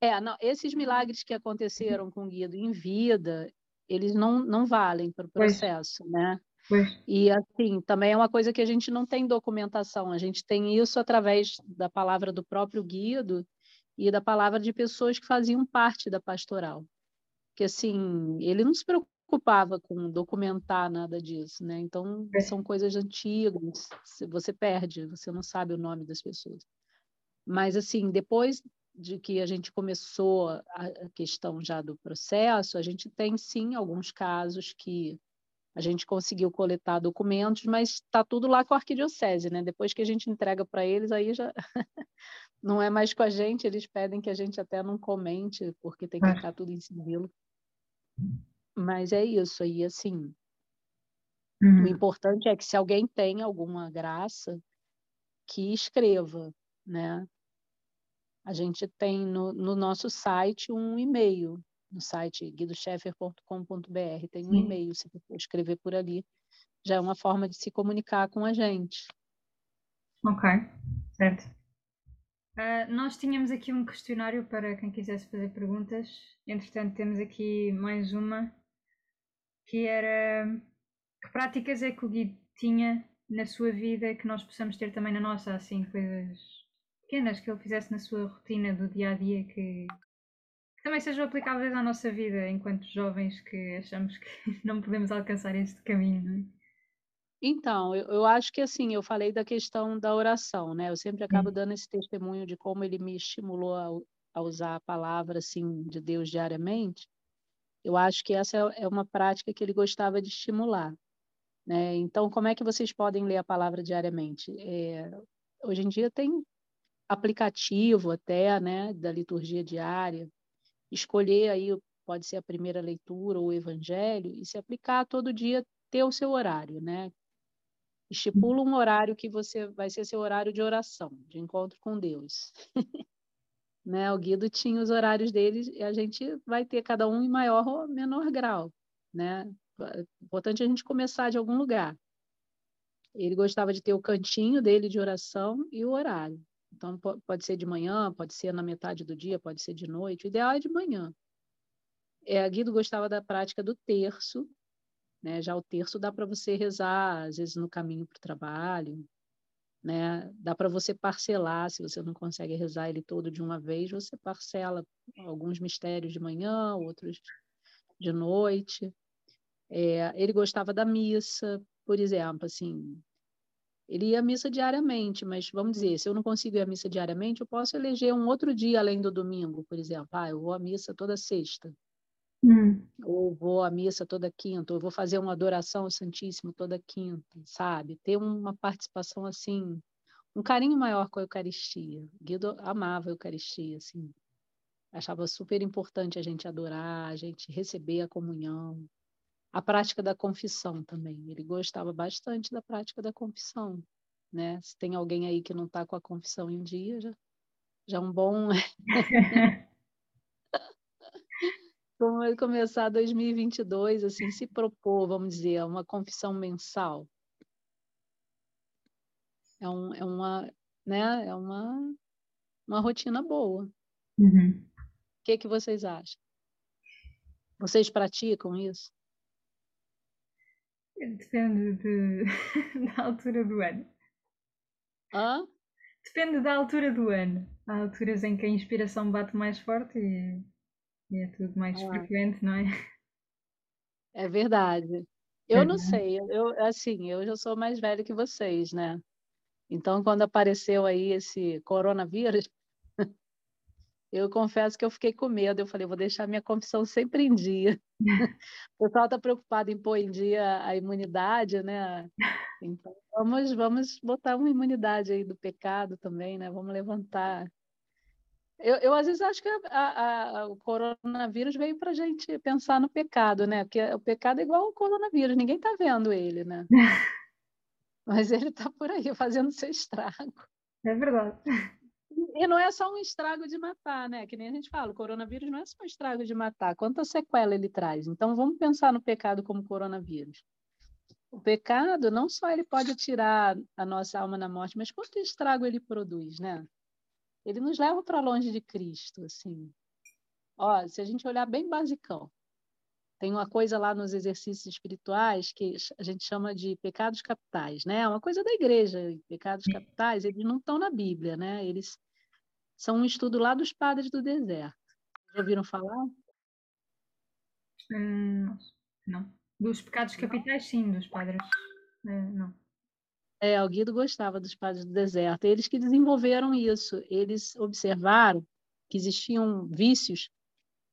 É, não, esses milagres que aconteceram com o Guido em vida, eles não, não valem para o processo, pois. né? Pois. E assim, também é uma coisa que a gente não tem documentação, a gente tem isso através da palavra do próprio Guido e da palavra de pessoas que faziam parte da pastoral. Que assim, ele não se preocupa preocupava com documentar nada disso, né? Então, é. são coisas antigas, você perde, você não sabe o nome das pessoas. Mas, assim, depois de que a gente começou a questão já do processo, a gente tem, sim, alguns casos que a gente conseguiu coletar documentos, mas está tudo lá com a arquidiocese, né? Depois que a gente entrega para eles, aí já não é mais com a gente, eles pedem que a gente até não comente, porque tem que é. ficar tudo em sigilo. Mas é isso aí, assim. Uhum. O importante é que se alguém tem alguma graça, que escreva, né? A gente tem no, no nosso site um e-mail, no site guidoscheffer.com.br, tem um Sim. e-mail, se você escrever por ali, já é uma forma de se comunicar com a gente. Ok, certo. Uh, nós tínhamos aqui um questionário para quem quisesse fazer perguntas. Entretanto, temos aqui mais uma que era que práticas é que o Gui tinha na sua vida que nós possamos ter também na nossa, assim, coisas pequenas que ele fizesse na sua rotina do dia a dia que, que também sejam aplicáveis à nossa vida enquanto jovens que achamos que não podemos alcançar este caminho, não é? Então, eu, eu acho que assim, eu falei da questão da oração, né? Eu sempre acabo dando esse testemunho de como ele me estimulou a, a usar a palavra assim de Deus diariamente. Eu acho que essa é, é uma prática que ele gostava de estimular. Né? Então, como é que vocês podem ler a palavra diariamente? É, hoje em dia tem aplicativo até, né, da liturgia diária. Escolher aí pode ser a primeira leitura ou o evangelho e se aplicar todo dia ter o seu horário, né? Estipula um horário que você vai ser seu horário de oração, de encontro com Deus. Né? O Guido tinha os horários dele e a gente vai ter cada um em maior ou menor grau. Né? Importante a gente começar de algum lugar. Ele gostava de ter o cantinho dele de oração e o horário. Então, pode ser de manhã, pode ser na metade do dia, pode ser de noite. O ideal é de manhã. É, Guido gostava da prática do terço, né? Já o terço dá para você rezar, às vezes no caminho para o trabalho, né? Dá para você parcelar, se você não consegue rezar ele todo de uma vez, você parcela alguns mistérios de manhã, outros de noite. É, ele gostava da missa, por exemplo, assim, ele ia à missa diariamente, mas vamos dizer, se eu não consigo ir à missa diariamente, eu posso eleger um outro dia além do domingo, por exemplo. Ah, eu vou à missa toda sexta. Hum. Ou vou à missa toda quinta, ou vou fazer uma adoração ao Santíssimo toda quinta, sabe? Ter uma participação assim, um carinho maior com a Eucaristia. Guido amava a Eucaristia, assim. Achava super importante a gente adorar, a gente receber a comunhão. A prática da confissão também. Ele gostava bastante da prática da confissão, né? Se tem alguém aí que não está com a confissão em dia, já, já é um bom como ele começar 2022, assim, se propor, vamos dizer, uma confissão mensal. É, um, é uma, né, é uma, uma rotina boa. Uhum. O que, que vocês acham? Vocês praticam isso? Depende de, da altura do ano. Hã? Depende da altura do ano. Há alturas em que a inspiração bate mais forte e e é tudo mais ah. frequente, não é? É verdade. Eu não sei, eu assim, eu já sou mais velha que vocês, né? Então, quando apareceu aí esse coronavírus, eu confesso que eu fiquei com medo. Eu falei, vou deixar minha confissão sempre em dia. o pessoal está preocupado em pôr em dia a imunidade, né? Então, vamos, vamos botar uma imunidade aí do pecado também, né? Vamos levantar eu, eu, às vezes acho que a, a, o coronavírus veio para a gente pensar no pecado, né? Porque o pecado é igual ao coronavírus, ninguém está vendo ele, né? Mas ele está por aí fazendo seu estrago. É verdade. E não é só um estrago de matar, né? Que nem a gente fala, o coronavírus não é só um estrago de matar. Quanta sequela ele traz? Então vamos pensar no pecado como coronavírus. O pecado não só ele pode tirar a nossa alma na morte, mas quanto estrago ele produz, né? ele nos leva para longe de Cristo, assim. Ó, se a gente olhar bem basicão, tem uma coisa lá nos exercícios espirituais que a gente chama de pecados capitais, né? Uma coisa da igreja, pecados capitais, eles não estão na Bíblia, né? Eles são um estudo lá dos padres do deserto. Já ouviram falar? Hum, não. Dos pecados capitais, sim, dos padres. É, não. É, o Guido gostava dos padres do deserto. Eles que desenvolveram isso. Eles observaram que existiam vícios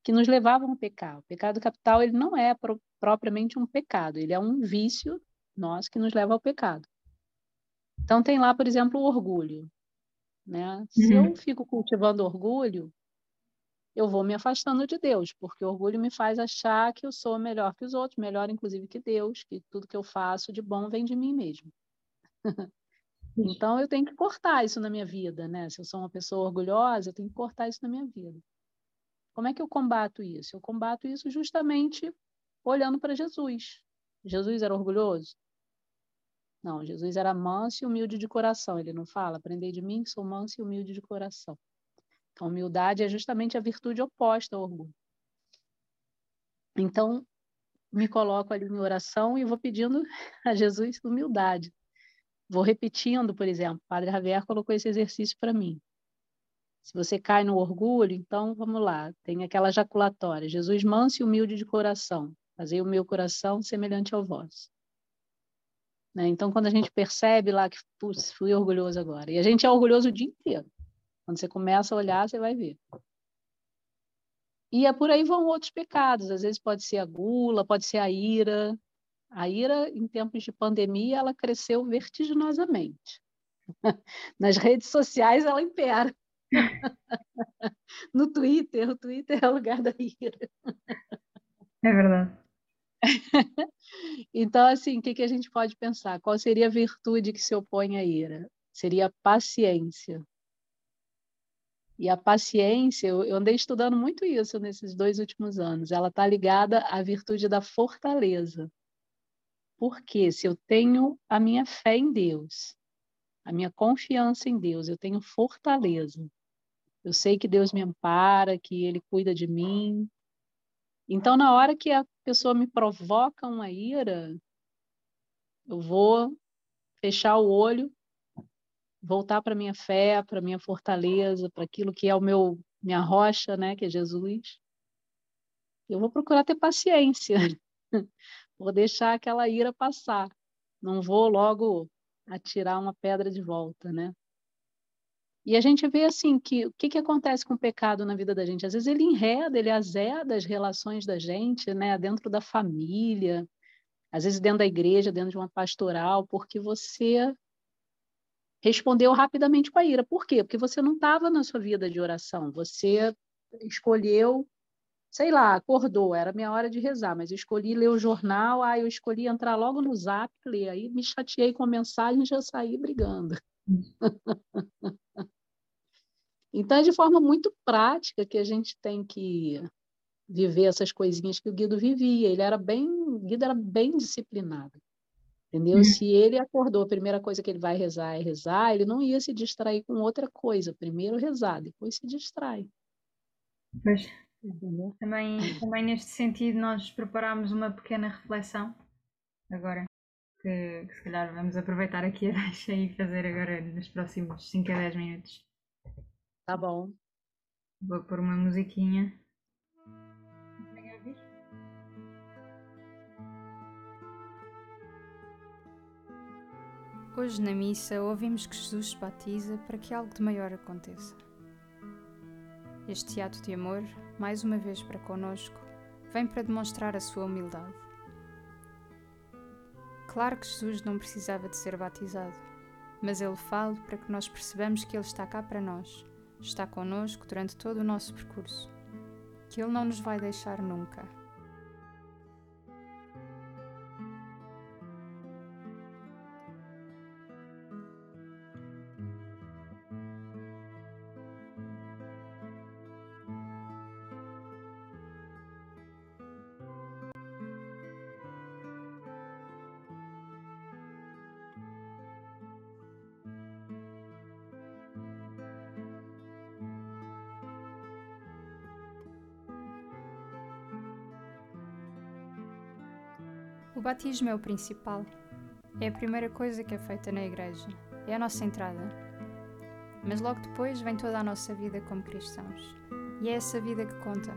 que nos levavam ao pecado. O pecado capital ele não é pro, propriamente um pecado, ele é um vício nosso que nos leva ao pecado. Então tem lá, por exemplo, o orgulho. Né? Se eu uhum. fico cultivando orgulho, eu vou me afastando de Deus, porque o orgulho me faz achar que eu sou melhor que os outros, melhor inclusive que Deus, que tudo que eu faço de bom vem de mim mesmo. Então eu tenho que cortar isso na minha vida, né? Se eu sou uma pessoa orgulhosa, eu tenho que cortar isso na minha vida. Como é que eu combato isso? Eu combato isso justamente olhando para Jesus. Jesus era orgulhoso? Não, Jesus era manso e humilde de coração. Ele não fala, aprendei de mim que sou manso e humilde de coração. Então, humildade é justamente a virtude oposta ao orgulho. Então, me coloco ali em oração e vou pedindo a Jesus humildade. Vou repetindo, por exemplo, o Padre Javier colocou esse exercício para mim. Se você cai no orgulho, então vamos lá, tem aquela jaculatória. Jesus manso e humilde de coração, fazei o meu coração semelhante ao vosso. Né? Então, quando a gente percebe lá que, fui orgulhoso agora, e a gente é orgulhoso o dia inteiro. Quando você começa a olhar, você vai ver. E é por aí vão outros pecados. Às vezes pode ser a gula, pode ser a ira, a ira, em tempos de pandemia, ela cresceu vertiginosamente. Nas redes sociais, ela impera. no Twitter, o Twitter é o lugar da ira. É verdade. então, assim, o que, que a gente pode pensar? Qual seria a virtude que se opõe à ira? Seria a paciência. E a paciência, eu andei estudando muito isso nesses dois últimos anos, ela está ligada à virtude da fortaleza. Porque se eu tenho a minha fé em Deus, a minha confiança em Deus, eu tenho fortaleza. Eu sei que Deus me ampara, que Ele cuida de mim. Então, na hora que a pessoa me provoca uma ira, eu vou fechar o olho, voltar para minha fé, para minha fortaleza, para aquilo que é o meu minha rocha, né, que é Jesus. Eu vou procurar ter paciência. vou deixar aquela ira passar. Não vou logo atirar uma pedra de volta, né? E a gente vê assim que o que, que acontece com o pecado na vida da gente? Às vezes ele enreda, ele azeda as relações da gente, né? Dentro da família, às vezes dentro da igreja, dentro de uma pastoral, porque você respondeu rapidamente com a ira. Por quê? Porque você não estava na sua vida de oração. Você escolheu, sei lá, acordou, era minha hora de rezar, mas eu escolhi ler o jornal, aí eu escolhi entrar logo no zap, ler, aí me chateei com a mensagem e já saí brigando. então é de forma muito prática que a gente tem que viver essas coisinhas que o Guido vivia. Ele era bem, o Guido era bem disciplinado. Entendeu? Uhum. Se ele acordou, a primeira coisa que ele vai rezar é rezar, ele não ia se distrair com outra coisa. Primeiro rezar, depois se distrai. Pois. Também, também neste sentido, nós preparámos uma pequena reflexão agora, que, que se calhar vamos aproveitar aqui a deixa e fazer agora nos próximos 5 a 10 minutos. Tá bom. Vou pôr uma musiquinha. Hoje na missa ouvimos que Jesus se batiza para que algo de maior aconteça. Este ato de amor, mais uma vez para conosco, vem para demonstrar a sua humildade. Claro que Jesus não precisava de ser batizado, mas ele fala para que nós percebamos que ele está cá para nós, está conosco durante todo o nosso percurso, que ele não nos vai deixar nunca. O batismo é o principal. É a primeira coisa que é feita na igreja. É a nossa entrada. Mas logo depois vem toda a nossa vida como cristãos. E é essa vida que conta.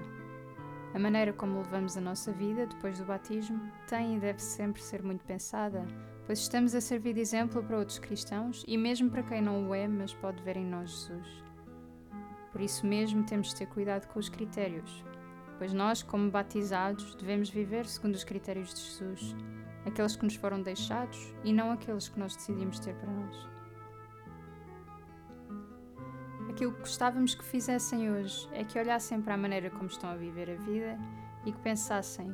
A maneira como levamos a nossa vida depois do batismo tem e deve sempre ser muito pensada, pois estamos a servir de exemplo para outros cristãos e mesmo para quem não o é, mas pode ver em nós Jesus. Por isso mesmo temos de ter cuidado com os critérios, pois nós, como batizados, devemos viver segundo os critérios de Jesus, aqueles que nos foram deixados e não aqueles que nós decidimos ter para nós. Aquilo que gostávamos que fizessem hoje é que olhassem para a maneira como estão a viver a vida e que pensassem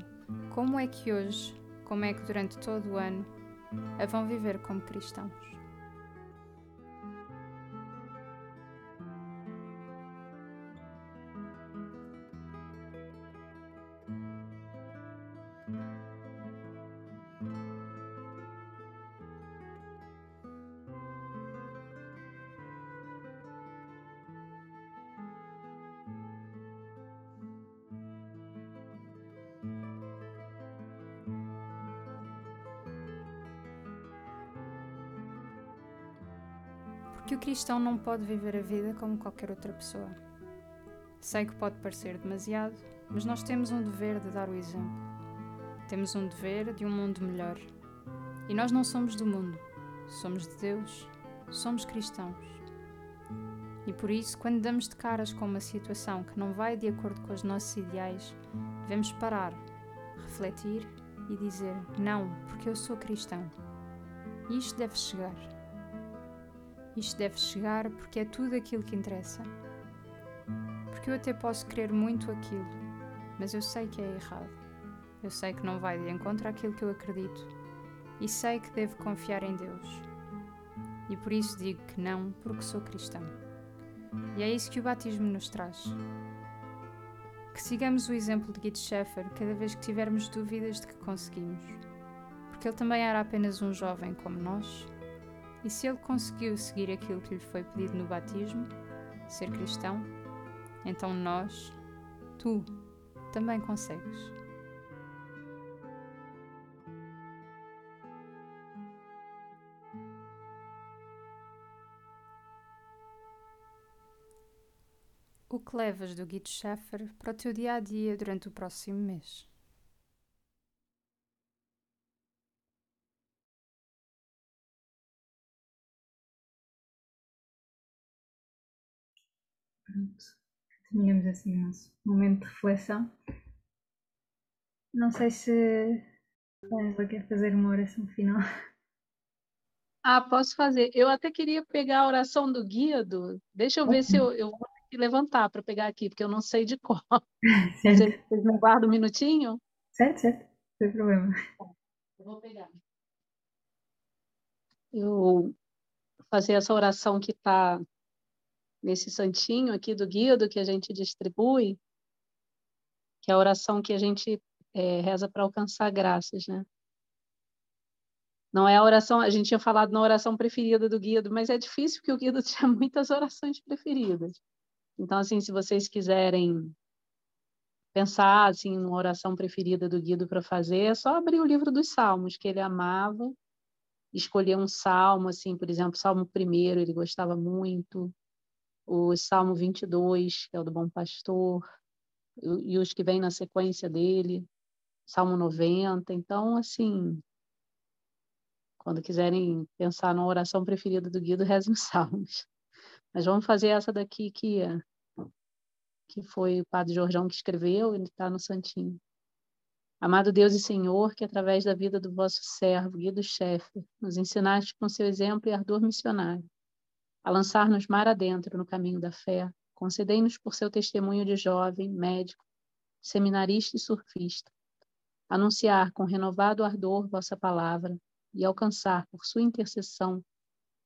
como é que hoje, como é que durante todo o ano, a vão viver como cristãos. Que o cristão não pode viver a vida como qualquer outra pessoa. Sei que pode parecer demasiado, mas nós temos um dever de dar o exemplo. Temos um dever de um mundo melhor. E nós não somos do mundo, somos de Deus, somos cristãos. E por isso, quando damos de caras com uma situação que não vai de acordo com os nossos ideais, devemos parar, refletir e dizer: Não, porque eu sou cristão. Isto deve chegar. Isto deve chegar porque é tudo aquilo que interessa. Porque eu até posso querer muito aquilo, mas eu sei que é errado. Eu sei que não vai de encontro àquilo que eu acredito. E sei que devo confiar em Deus. E por isso digo que não, porque sou cristão. E é isso que o batismo nos traz. Que sigamos o exemplo de Guido Schaeffer cada vez que tivermos dúvidas de que conseguimos. Porque ele também era apenas um jovem como nós E se ele conseguiu seguir aquilo que lhe foi pedido no batismo, ser cristão, então nós, tu, também consegues. O que levas do Guido Schaffer para o teu dia a dia durante o próximo mês? Pronto, terminamos assim o nosso momento de reflexão. Não sei se a Angela quer fazer uma oração final. Ah, posso fazer. Eu até queria pegar a oração do Guido. Deixa eu ver se eu, eu vou ter que levantar para pegar aqui, porque eu não sei de qual. Vocês, me guardam um minutinho? Certo, certo. Sem problema. Eu vou pegar. Eu vou fazer essa oração que está nesse santinho aqui do Guido que a gente distribui, que é a oração que a gente é, reza para alcançar graças, né? Não é a oração, a gente tinha falado na oração preferida do Guido, mas é difícil porque o Guido tinha muitas orações preferidas. Então, assim, se vocês quiserem pensar assim numa oração preferida do Guido para fazer, é só abrir o livro dos Salmos que ele amava, escolher um salmo, assim, por exemplo, Salmo primeiro ele gostava muito, o Salmo 22, que é o do Bom Pastor, e os que vêm na sequência dele, Salmo 90. Então, assim, quando quiserem pensar na oração preferida do Guido, rezem os Salmos. Mas vamos fazer essa daqui que, que foi o Padre Jorjão que escreveu, ele está no Santinho. Amado Deus e Senhor, que através da vida do vosso servo, Guido Chefe, nos ensinaste com seu exemplo e ardor missionário a lançar-nos mar adentro no caminho da fé, concedei-nos por seu testemunho de jovem, médico, seminarista e surfista, anunciar com renovado ardor vossa palavra e alcançar por sua intercessão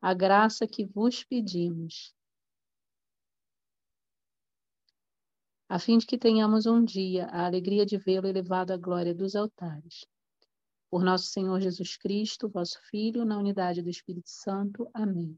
a graça que vos pedimos. A fim de que tenhamos um dia a alegria de vê-lo elevado à glória dos altares. Por nosso Senhor Jesus Cristo, vosso Filho, na unidade do Espírito Santo. Amém.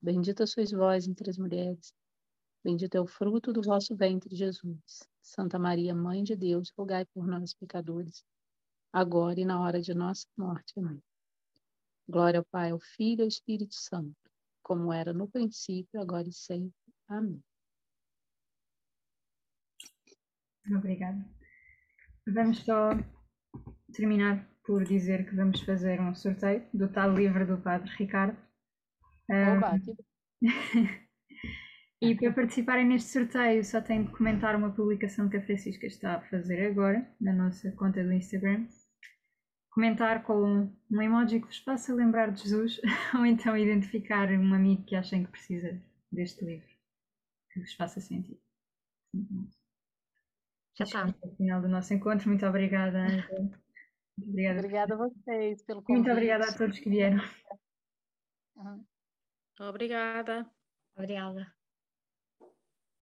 Bendita sois vós entre as mulheres. Bendito é o fruto do vosso ventre, Jesus. Santa Maria, Mãe de Deus, rogai por nós, pecadores, agora e na hora de nossa morte. Amém. Glória ao Pai, ao Filho e ao Espírito Santo, como era no princípio, agora e sempre. Amém. Obrigada. Vamos só terminar por dizer que vamos fazer um sorteio do tal livro do Padre Ricardo Oba, e para participarem neste sorteio só têm de comentar uma publicação que a Francisca está a fazer agora na nossa conta do Instagram. Comentar com um emoji que vos faça lembrar de Jesus ou então identificar um amigo que achem que precisa deste livro, que vos faça sentido. Já está. No final do nosso encontro. Muito obrigada, Ângela. Obrigada. obrigada a vocês pelo convite. Muito obrigada a todos que vieram. Uhum. Obrigada. Obrigada.